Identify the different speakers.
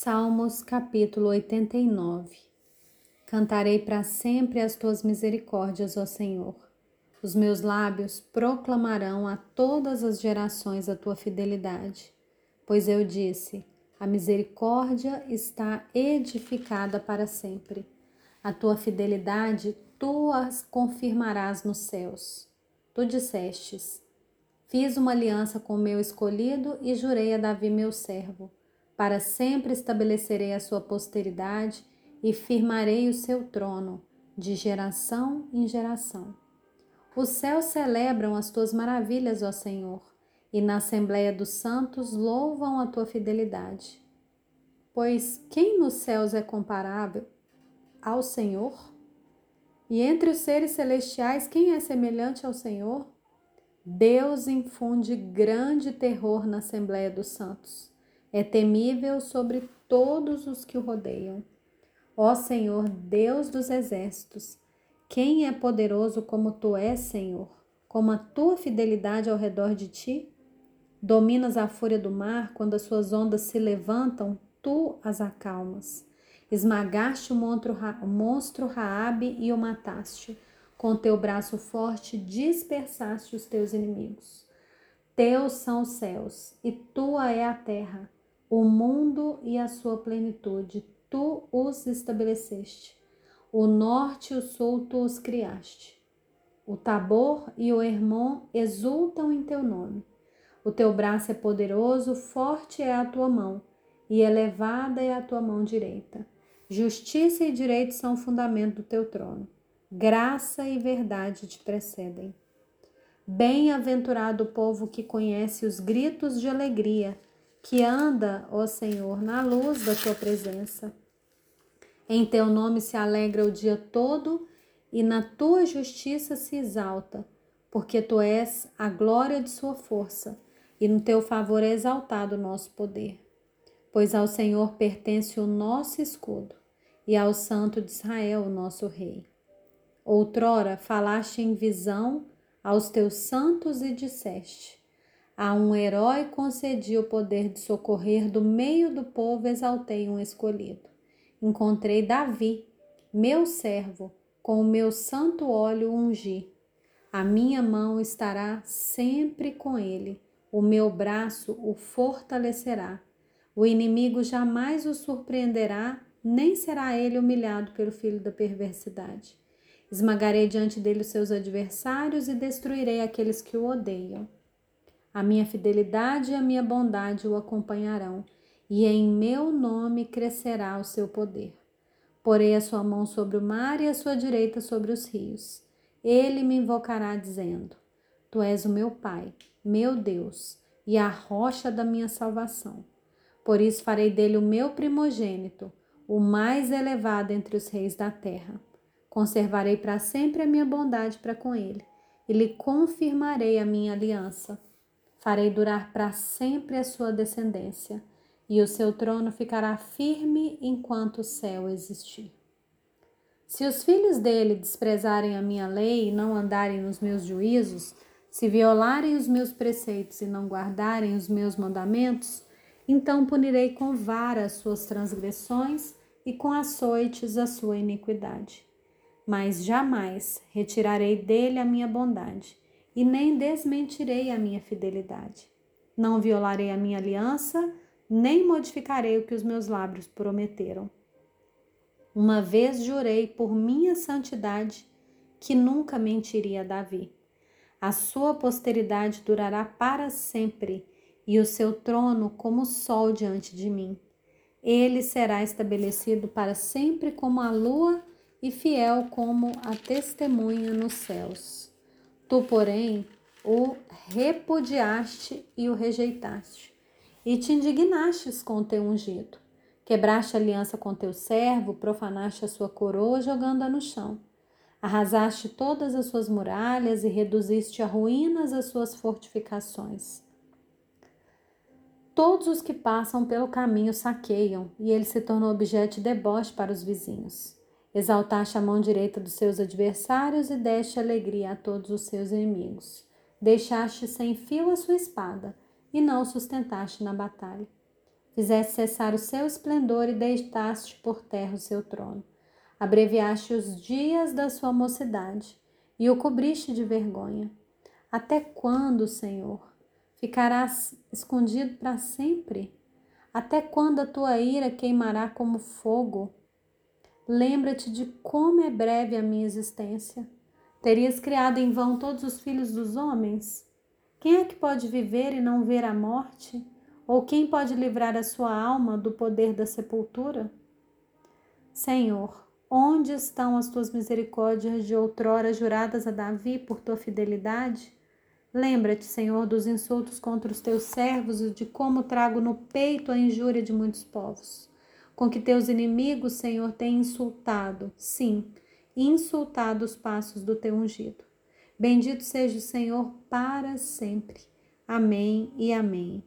Speaker 1: Salmos capítulo 89 Cantarei para sempre as tuas misericórdias, ó Senhor. Os meus lábios proclamarão a todas as gerações a tua fidelidade. Pois eu disse: a misericórdia está edificada para sempre. A tua fidelidade tu as confirmarás nos céus. Tu dissestes: Fiz uma aliança com o meu escolhido e jurei a Davi, meu servo para sempre estabelecerei a sua posteridade e firmarei o seu trono, de geração em geração. Os céus celebram as tuas maravilhas, ó Senhor, e na Assembleia dos Santos louvam a tua fidelidade. Pois quem nos céus é comparável ao Senhor? E entre os seres celestiais, quem é semelhante ao Senhor? Deus infunde grande terror na Assembleia dos Santos é temível sobre todos os que o rodeiam. Ó Senhor, Deus dos exércitos, quem é poderoso como tu és, Senhor? Como a tua fidelidade ao redor de ti? Dominas a fúria do mar, quando as suas ondas se levantam, tu as acalmas. Esmagaste o monstro Raabe e o mataste. Com teu braço forte dispersaste os teus inimigos. Teus são os céus, e tua é a terra o mundo e a sua plenitude, tu os estabeleceste. O norte e o sul tu os criaste. O Tabor e o Hermon exultam em teu nome. O teu braço é poderoso, forte é a tua mão, e elevada é a tua mão direita. Justiça e direito são o fundamento do teu trono. Graça e verdade te precedem. Bem-aventurado o povo que conhece os gritos de alegria que anda, ó Senhor, na luz da tua presença. Em teu nome se alegra o dia todo e na tua justiça se exalta, porque tu és a glória de sua força e no teu favor é exaltado o nosso poder. Pois ao Senhor pertence o nosso escudo e ao Santo de Israel, o nosso Rei. Outrora falaste em visão aos teus santos e disseste: a um herói concedi o poder de socorrer, do meio do povo exaltei um escolhido. Encontrei Davi, meu servo, com o meu santo óleo ungi. A minha mão estará sempre com ele, o meu braço o fortalecerá. O inimigo jamais o surpreenderá, nem será ele humilhado pelo filho da perversidade. Esmagarei diante dele os seus adversários e destruirei aqueles que o odeiam. A minha fidelidade e a minha bondade o acompanharão, e em meu nome crescerá o seu poder. Porei a sua mão sobre o mar e a sua direita sobre os rios. Ele me invocará, dizendo: Tu és o meu Pai, meu Deus, e a rocha da minha salvação. Por isso farei dele o meu primogênito, o mais elevado entre os reis da terra. Conservarei para sempre a minha bondade para com ele, e lhe confirmarei a minha aliança Farei durar para sempre a sua descendência, e o seu trono ficará firme enquanto o céu existir. Se os filhos dele desprezarem a minha lei e não andarem nos meus juízos, se violarem os meus preceitos e não guardarem os meus mandamentos, então punirei com vara as suas transgressões e com açoites a sua iniquidade. Mas jamais retirarei dele a minha bondade e nem desmentirei a minha fidelidade. Não violarei a minha aliança, nem modificarei o que os meus lábios prometeram. Uma vez jurei por minha santidade que nunca mentiria a Davi. A sua posteridade durará para sempre e o seu trono como o sol diante de mim. Ele será estabelecido para sempre como a lua e fiel como a testemunha nos céus. Tu, porém, o repudiaste e o rejeitaste, e te indignastes com o teu ungido. Quebraste aliança com teu servo, profanaste a sua coroa, jogando-a no chão. Arrasaste todas as suas muralhas e reduziste a ruínas as suas fortificações. Todos os que passam pelo caminho saqueiam, e ele se tornou objeto de deboche para os vizinhos. Exaltaste a mão direita dos seus adversários e deste alegria a todos os seus inimigos. Deixaste sem fio a sua espada e não o sustentaste na batalha. fizeste cessar o seu esplendor e deitaste por terra o seu trono. Abreviaste os dias da sua mocidade e o cobriste de vergonha. Até quando, Senhor, ficarás escondido para sempre? Até quando a tua ira queimará como fogo? Lembra-te de como é breve a minha existência. Terias criado em vão todos os filhos dos homens? Quem é que pode viver e não ver a morte? Ou quem pode livrar a sua alma do poder da sepultura? Senhor, onde estão as tuas misericórdias de outrora juradas a Davi por tua fidelidade? Lembra-te, Senhor, dos insultos contra os teus servos e de como trago no peito a injúria de muitos povos. Com que teus inimigos, Senhor, têm insultado, sim, insultado os passos do teu ungido. Bendito seja o Senhor para sempre. Amém e amém.